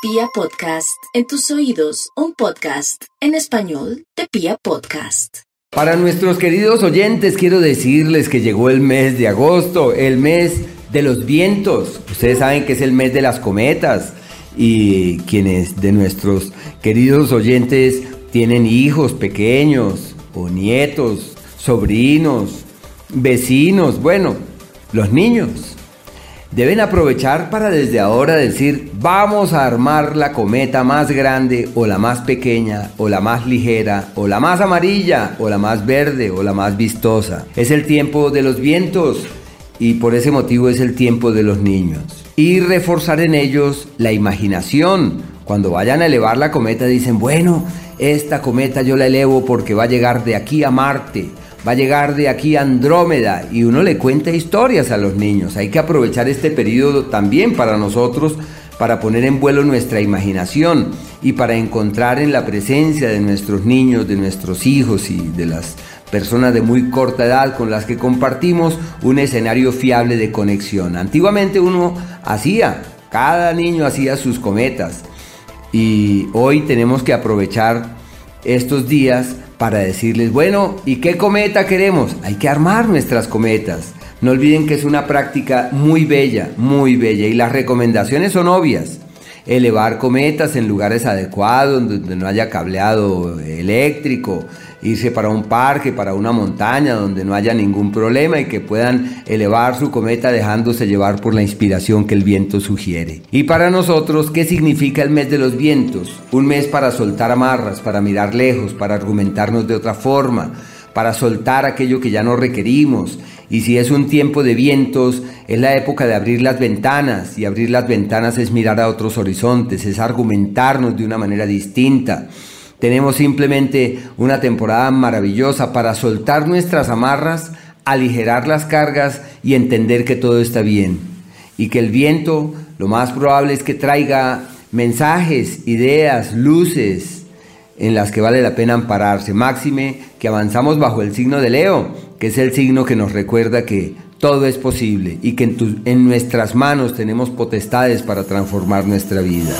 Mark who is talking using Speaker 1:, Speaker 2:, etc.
Speaker 1: Pia Podcast, en tus oídos, un podcast en español de Pia Podcast.
Speaker 2: Para nuestros queridos oyentes quiero decirles que llegó el mes de agosto, el mes de los vientos. Ustedes saben que es el mes de las cometas y quienes de nuestros queridos oyentes tienen hijos pequeños o nietos, sobrinos, vecinos, bueno, los niños. Deben aprovechar para desde ahora decir, vamos a armar la cometa más grande o la más pequeña o la más ligera o la más amarilla o la más verde o la más vistosa. Es el tiempo de los vientos y por ese motivo es el tiempo de los niños. Y reforzar en ellos la imaginación. Cuando vayan a elevar la cometa dicen, bueno, esta cometa yo la elevo porque va a llegar de aquí a Marte va a llegar de aquí Andrómeda y uno le cuenta historias a los niños. Hay que aprovechar este periodo también para nosotros para poner en vuelo nuestra imaginación y para encontrar en la presencia de nuestros niños, de nuestros hijos y de las personas de muy corta edad con las que compartimos un escenario fiable de conexión. Antiguamente uno hacía, cada niño hacía sus cometas y hoy tenemos que aprovechar estos días para decirles, bueno, ¿y qué cometa queremos? Hay que armar nuestras cometas. No olviden que es una práctica muy bella, muy bella y las recomendaciones son obvias elevar cometas en lugares adecuados, donde no haya cableado eléctrico, irse para un parque, para una montaña, donde no haya ningún problema y que puedan elevar su cometa dejándose llevar por la inspiración que el viento sugiere. Y para nosotros, ¿qué significa el mes de los vientos? Un mes para soltar amarras, para mirar lejos, para argumentarnos de otra forma, para soltar aquello que ya no requerimos y si es un tiempo de vientos, es la época de abrir las ventanas. Y abrir las ventanas es mirar a otros horizontes, es argumentarnos de una manera distinta. Tenemos simplemente una temporada maravillosa para soltar nuestras amarras, aligerar las cargas y entender que todo está bien. Y que el viento lo más probable es que traiga mensajes, ideas, luces en las que vale la pena ampararse. Máxime que avanzamos bajo el signo de Leo que es el signo que nos recuerda que todo es posible y que en, en nuestras manos tenemos potestades para transformar nuestra vida.